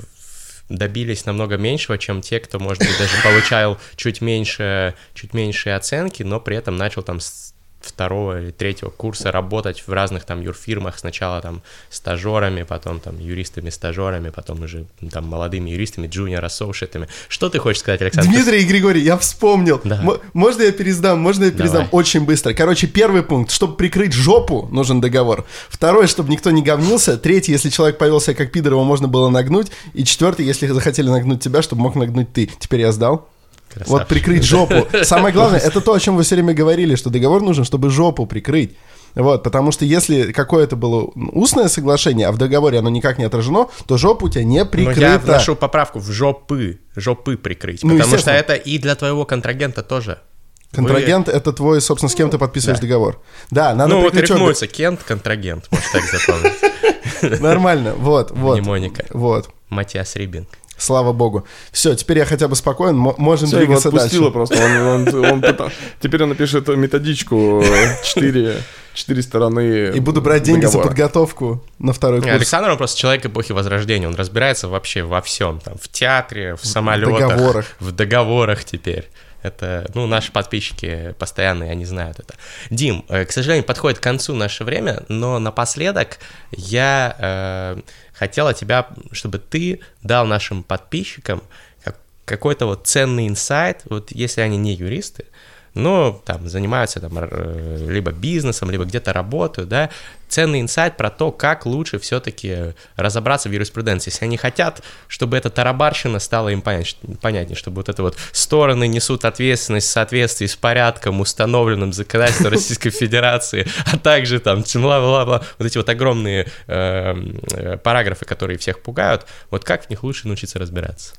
Speaker 2: добились намного меньшего, чем те, кто, может быть, даже получал чуть меньше, чуть меньшие оценки, но при этом начал там второго или третьего курса работать в разных там юрфирмах, сначала там стажерами, потом там юристами-стажерами, потом уже там молодыми юристами, джуниор ассоушетами. Что ты хочешь сказать, Александр?
Speaker 1: Дмитрий и Григорий, я вспомнил.
Speaker 2: Да.
Speaker 1: М- можно я пересдам? Можно я пересдам
Speaker 2: Давай.
Speaker 1: очень быстро? Короче, первый пункт, чтобы прикрыть жопу, нужен договор. Второй, чтобы никто не говнился. Третий, если человек повел себя как пидор, его можно было нагнуть. И четвертый, если захотели нагнуть тебя, чтобы мог нагнуть ты. Теперь я сдал.
Speaker 2: Красавчик.
Speaker 1: Вот прикрыть жопу. Самое главное, это то, о чем вы все время говорили, что договор нужен, чтобы жопу прикрыть. Вот, потому что если какое-то было устное соглашение, а в договоре оно никак не отражено, то жопа у тебя не
Speaker 2: Но
Speaker 1: прикрыта.
Speaker 2: я вношу поправку в жопы, жопы прикрыть,
Speaker 1: Ну,
Speaker 2: потому что это и для твоего контрагента тоже.
Speaker 1: Контрагент это твой, собственно, с кем ты подписываешь
Speaker 2: да.
Speaker 1: договор. Да, надо
Speaker 2: ну, вот
Speaker 1: прикрыть
Speaker 2: рифмуется Кент, контрагент, может так запомнить.
Speaker 1: Нормально, вот, вот.
Speaker 2: Мнемоника.
Speaker 1: Вот.
Speaker 2: Матиас Рибин.
Speaker 1: Слава богу. Все, теперь я хотя бы спокоен, мо- можем
Speaker 3: Все, его
Speaker 1: двигаться
Speaker 3: отпустило
Speaker 1: дальше.
Speaker 3: просто. Он, он- он пытал- Теперь он напишет методичку четыре, четыре стороны
Speaker 1: И буду брать деньги за
Speaker 3: договора.
Speaker 1: подготовку на второй курс.
Speaker 2: Александр, он просто человек эпохи Возрождения, он разбирается вообще во всем, там, в театре, в самолетах,
Speaker 1: договорах.
Speaker 2: в договорах теперь. Это, ну, наши подписчики постоянные, они знают это. Дим, э, к сожалению, подходит к концу наше время, но напоследок я э, хотел от тебя, чтобы ты дал нашим подписчикам как- какой-то вот ценный инсайт, вот если они не юристы, но там занимаются там р- либо бизнесом, либо где-то работают, да, ценный инсайт про то, как лучше все-таки разобраться в юриспруденции. Если они хотят, чтобы эта тарабарщина стала им понятнее, чтобы вот это вот стороны несут ответственность в соответствии с порядком, установленным законодательством Российской Федерации, а также там бла-бла-бла, вот эти вот огромные э, э, параграфы, которые всех пугают, вот как в них лучше научиться разбираться?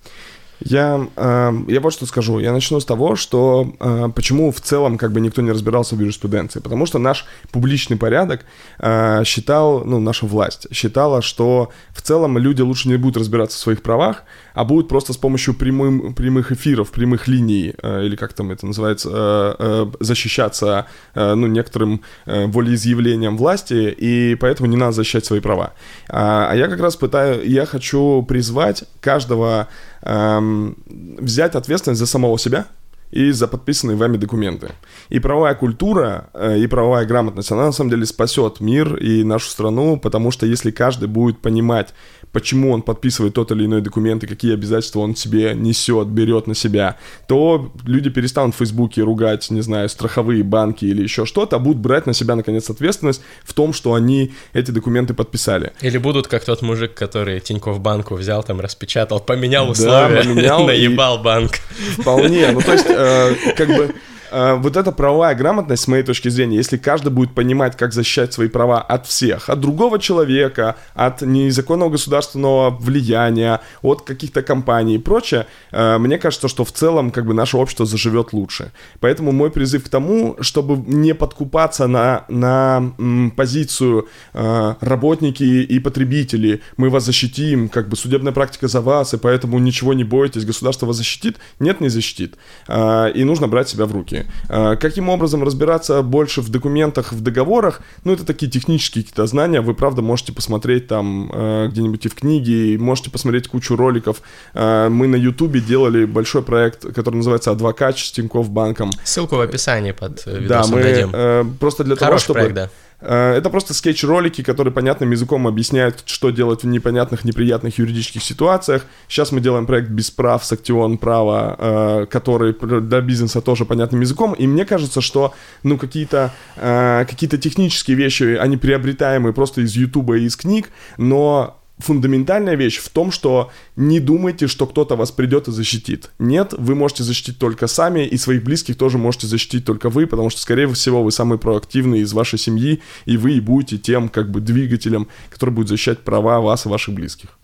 Speaker 3: Я, э, я вот что скажу. Я начну с того, что э, почему в целом как бы никто не разбирался в юриспруденции. Потому что наш публичный порядок э, считал, ну, наша власть считала, что в целом люди лучше не будут разбираться в своих правах, а будут просто с помощью прямым, прямых эфиров, прямых линий, э, или как там это называется, э, э, защищаться, э, ну, некоторым э, волеизъявлением власти, и поэтому не надо защищать свои права. А, а я как раз пытаю, я хочу призвать каждого эм, взять ответственность за самого себя и за подписанные вами документы. И правовая культура, э, и правовая грамотность, она на самом деле спасет мир и нашу страну, потому что если каждый будет понимать, почему он подписывает тот или иной документ и какие обязательства он себе несет, берет на себя, то люди перестанут в Фейсбуке ругать, не знаю, страховые банки или еще что-то, а будут брать на себя, наконец, ответственность в том, что они эти документы подписали.
Speaker 2: Или будут как тот мужик, который Тинькофф банку взял, там распечатал, поменял
Speaker 3: Да,
Speaker 2: условия,
Speaker 3: поменял и-
Speaker 2: наебал банк.
Speaker 3: Вполне. Ну, то есть, э, как бы, вот эта правовая грамотность, с моей точки зрения, если каждый будет понимать, как защищать свои права от всех, от другого человека, от незаконного государственного влияния, от каких-то компаний и прочее, э, мне кажется, что в целом, как бы, наше общество заживет лучше. Поэтому мой призыв к тому, чтобы не подкупаться на, на позицию э, работники и потребители, мы вас защитим, как бы судебная практика за вас, и поэтому ничего не бойтесь, государство вас защитит. Нет, не защитит. И нужно брать себя в руки. Э, каким образом разбираться больше в документах, в договорах, ну, это такие технические какие-то знания, вы, правда, можете посмотреть там э, где-нибудь и в книге, и можете посмотреть кучу роликов. Э, мы на Ютубе делали большой проект, который называется «Адвокат» с Тинькофф банком.
Speaker 2: Ссылку в описании под э,
Speaker 3: Да,
Speaker 2: видосом
Speaker 3: мы
Speaker 2: дадим.
Speaker 3: э, просто для того,
Speaker 2: Хороший
Speaker 3: чтобы...
Speaker 2: проект, да.
Speaker 3: Э, Это просто скетч-ролики, которые понятным языком объясняют, что делать в непонятных, неприятных юридических ситуациях. Сейчас мы делаем проект «Без прав» с Актион права, э, который для бизнеса тоже понятным языком. И мне кажется, что ну, какие-то э, какие технические вещи, они приобретаемые просто из Ютуба и из книг, но фундаментальная вещь в том, что не думайте, что кто-то вас придет и защитит. Нет, вы можете защитить только сами, и своих близких тоже можете защитить только вы, потому что, скорее всего, вы самый проактивный из вашей семьи, и вы и будете тем, как бы, двигателем, который будет защищать права вас и ваших близких.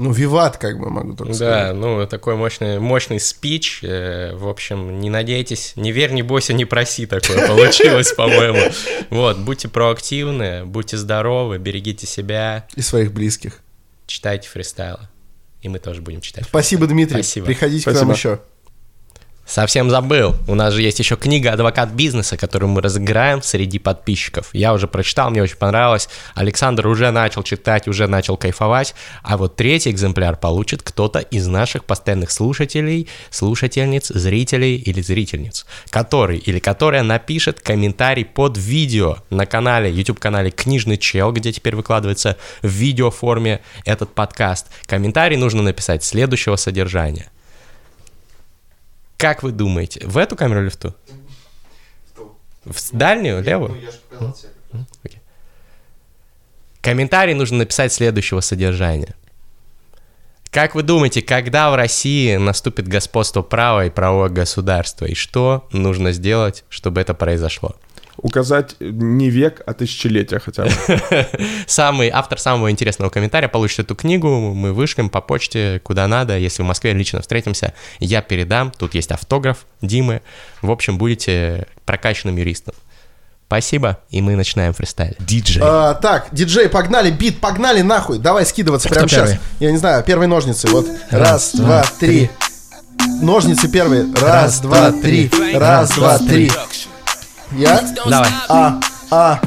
Speaker 1: Ну, виват, как бы могу только
Speaker 2: Да,
Speaker 1: сказать.
Speaker 2: ну такой мощный, мощный спич. э, В общем, не надейтесь, не верь, не бойся, не проси, такое получилось, по-моему. Вот, будьте проактивны, будьте здоровы, берегите себя,
Speaker 1: И своих близких.
Speaker 2: читайте фристайлы. И мы тоже будем читать.
Speaker 1: Спасибо, Дмитрий.
Speaker 2: Спасибо.
Speaker 1: Приходите к нам еще.
Speaker 2: Совсем забыл. У нас же есть еще книга «Адвокат бизнеса», которую мы разыграем среди подписчиков. Я уже прочитал, мне очень понравилось. Александр уже начал читать, уже начал кайфовать. А вот третий экземпляр получит кто-то из наших постоянных слушателей, слушательниц, зрителей или зрительниц, который или которая напишет комментарий под видео на канале, YouTube-канале «Книжный чел», где теперь выкладывается в видеоформе этот подкаст. Комментарий нужно написать следующего содержания. Как вы думаете, в эту камеру или в ту? В дальнюю, левую? Окей. Комментарий нужно написать следующего содержания. Как вы думаете, когда в России наступит господство права и правовое государство? И что нужно сделать, чтобы это произошло?
Speaker 3: Указать не век, а тысячелетия хотя бы.
Speaker 2: Самый автор самого интересного комментария получит эту книгу, мы вышлем по почте куда надо, если в Москве лично встретимся, я передам, тут есть автограф Димы, в общем, будете прокачанным юристом. Спасибо, и мы начинаем фристайл. Диджей.
Speaker 1: А, так, диджей, погнали, бит, погнали нахуй. Давай скидываться прямо сейчас.
Speaker 2: первый?
Speaker 1: Я не знаю, первые ножницы. Вот. Раз, два, три. Ножницы первые. Раз, два, три. Раз, два, три. Я?
Speaker 2: Давай.
Speaker 1: А, а.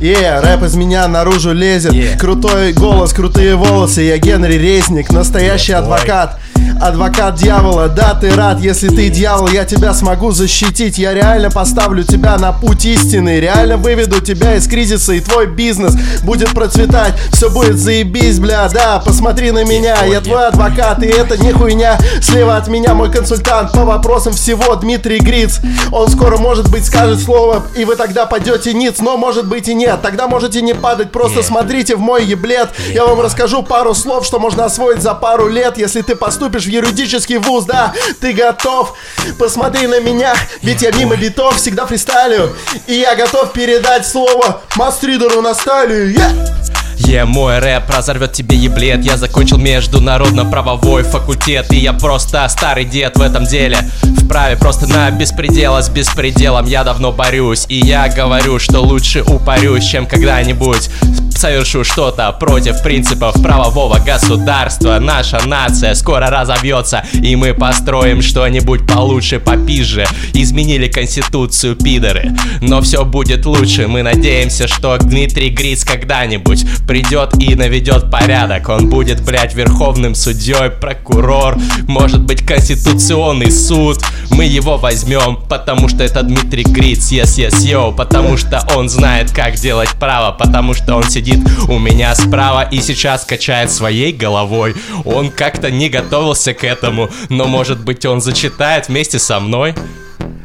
Speaker 1: Е, рэп из меня наружу лезет
Speaker 2: Yeah.
Speaker 1: Крутой голос, крутые волосы Я Генри Резник, настоящий
Speaker 2: Yeah,
Speaker 1: адвокат Адвокат дьявола, да ты рад, если ты дьявол, я тебя смогу защитить. Я реально поставлю тебя на путь истины. Реально выведу тебя из кризиса И твой бизнес будет процветать. Все будет заебись, бля, да Посмотри на меня, я твой адвокат И это не хуйня. Слева от меня мой консультант По вопросам всего Дмитрий Гриц. Он скоро, может быть, скажет слово И вы тогда падете ниц Но может быть и нет, тогда можете не падать Просто смотрите в мой еблет. Я вам расскажу пару слов, что можно освоить за пару лет Если ты поступишь в юридический вуз, да Ты готов? Посмотри на меня Ведь я мимо битов всегда фристайлю И я готов передать слово Мастридеру на стали yeah!
Speaker 2: Е, мой рэп разорвет тебе еблет. Я закончил международно-правовой факультет И я просто старый дед в этом деле. Вправе просто на беспредела с беспределом Я давно борюсь. И я говорю, что лучше упарюсь Чем когда-нибудь совершу что-то против принципов правового государства. Наша нация скоро разовьется И мы построим что-нибудь получше, попизже. Изменили конституцию, пидоры. Но все будет лучше. Мы надеемся, что Дмитрий Гриц когда-нибудь Придет и наведет порядок. Он будет, блядь, верховным судьей, прокурор Может быть, конституционный суд. Мы его возьмем, потому что это Дмитрий Гриц. Yes, yes, yo. Потому что он знает, как делать право. Потому что он сидит у меня справа И сейчас качает своей головой. Он как-то не готовился к этому Но, может быть, он зачитает вместе со мной?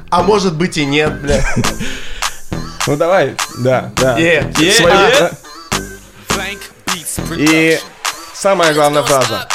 Speaker 1: А может быть и нет, бля
Speaker 3: Ну давай, да, да.
Speaker 1: Е, е,
Speaker 3: Свои-
Speaker 1: а.
Speaker 3: И самая главная фраза.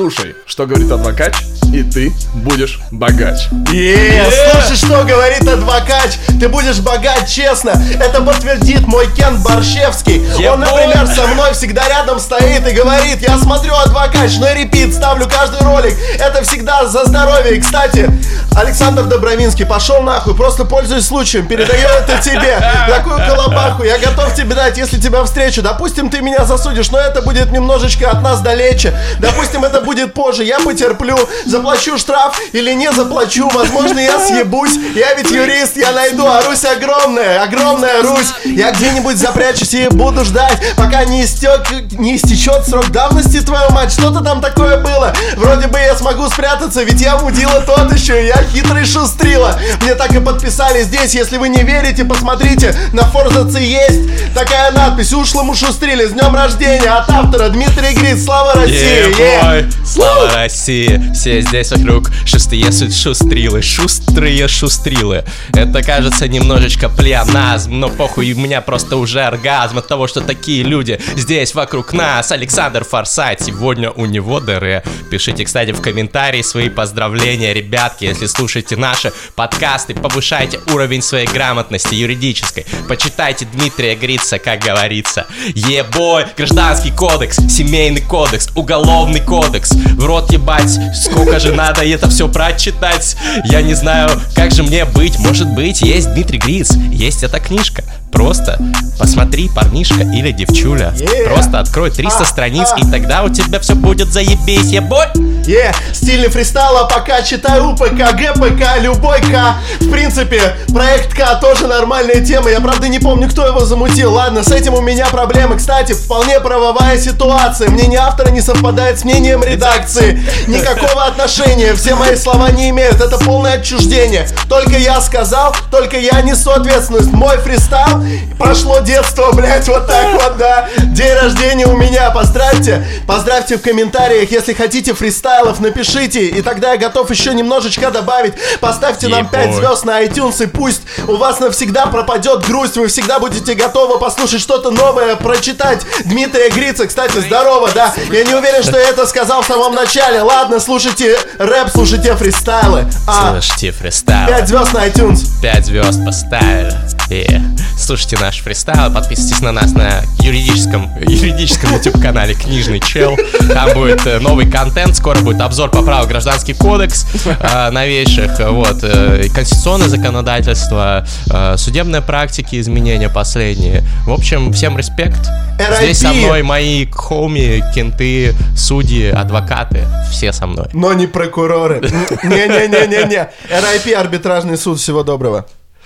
Speaker 3: Слушай, что говорит адвокат, и ты будешь богач.
Speaker 1: Е, слушай, что говорит адвокат Ты будешь богат, честно. Это подтвердит мой Кен Борщевский Он,
Speaker 2: Ебой!
Speaker 1: например, со мной всегда рядом стоит и говорит Я смотрю адвокат, на репит, ставлю каждый ролик. Это всегда за здоровье. И, кстати, Александр Добровинский пошел нахуй Просто пользуясь случаем, передаю это тебе. Такую колобаху я готов тебе дать, если тебя встречу. Допустим, ты меня засудишь, но это будет немножечко от нас далече. Допустим, это будет позже, я потерплю. Заплачу штраф или не заплачу Возможно, я съебусь. Я ведь юрист, я найду, а Русь огромная Огромная Русь. Я где-нибудь запрячусь и буду ждать Пока не, истек, не истечет срок давности, твою мать. Что-то там такое было. Вроде бы я смогу спрятаться, ведь я мудила тот еще Я хитрый шустрила. Мне так и подписали здесь Если вы не верите, посмотрите На Форзаце есть такая надпись. Ушлому шустрили с днем рождения От автора Дмитрий Грит Слава России
Speaker 2: Yeah, yeah. Слава России! Все здесь вокруг шустые шустрилы, шустрые шустрилы. Это кажется немножечко плеоназм, но похуй, у меня просто уже оргазм от того, что такие люди здесь вокруг нас. Александр Форсайт, сегодня у него ДР. Пишите, кстати, в комментарии свои поздравления, ребятки, если слушаете наши подкасты, повышайте уровень своей грамотности юридической. Почитайте Дмитрия Грица, как говорится. Ебой, гражданский кодекс, семейный кодекс, уголовный кодекс. В рот ебать, сколько же надо это все прочитать. Я не знаю, как же мне быть. Может быть, есть Дмитрий Гриц, есть эта книжка. Просто посмотри, парнишка или девчуля.
Speaker 1: Yeah.
Speaker 2: Просто открой 300
Speaker 1: А,
Speaker 2: страниц,
Speaker 1: а.
Speaker 2: и тогда у тебя все будет заебись, ебой.
Speaker 1: Е, стильный фристайл, а пока читаю УПК, ГПК, любой К. В принципе, проект К тоже нормальная тема. Я правда не помню, кто его замутил. Ладно, с этим у меня проблемы. Кстати, вполне правовая ситуация. Мнение автора не совпадает с мнением редакции. Никакого отношения. Все мои слова не имеют. Это полное отчуждение. Только я сказал, только я несу ответственность. Мой фристайл прошло детство, блять, вот так вот, да. День рождения у меня. Поздравьте. Поздравьте в комментариях, если хотите фристайлов, напишите. И тогда я готов еще немножечко добавить. Поставьте нам
Speaker 2: Ебой.
Speaker 1: 5 звезд на iTunes, и пусть у вас навсегда пропадет грусть. Вы всегда будете готовы послушать что-то новое, прочитать Дмитрия Грица. Кстати, здорово, да. Я не уверен, что я это сказал в самом начале. Ладно, слушайте рэп, слушайте фристайлы. А,
Speaker 2: Слушайте фристайл.
Speaker 1: 5 звезд на iTunes.
Speaker 2: 5 звезд поставили. И слушайте наш фристайл, подписывайтесь на нас на юридическом, юридическом YouTube-канале Книжный Чел. Там будет э, новый контент, скоро будет обзор по праву Гражданский кодекс э, новейших, э, вот, э, конституционное законодательство, э, судебные практики, изменения последние. В общем, всем респект. Здесь со мной мои хоми, кенты, судьи, адвокаты, все со мной.
Speaker 1: Но не прокуроры. Не-не-не-не-не. RIP, арбитражный суд. Всего доброго.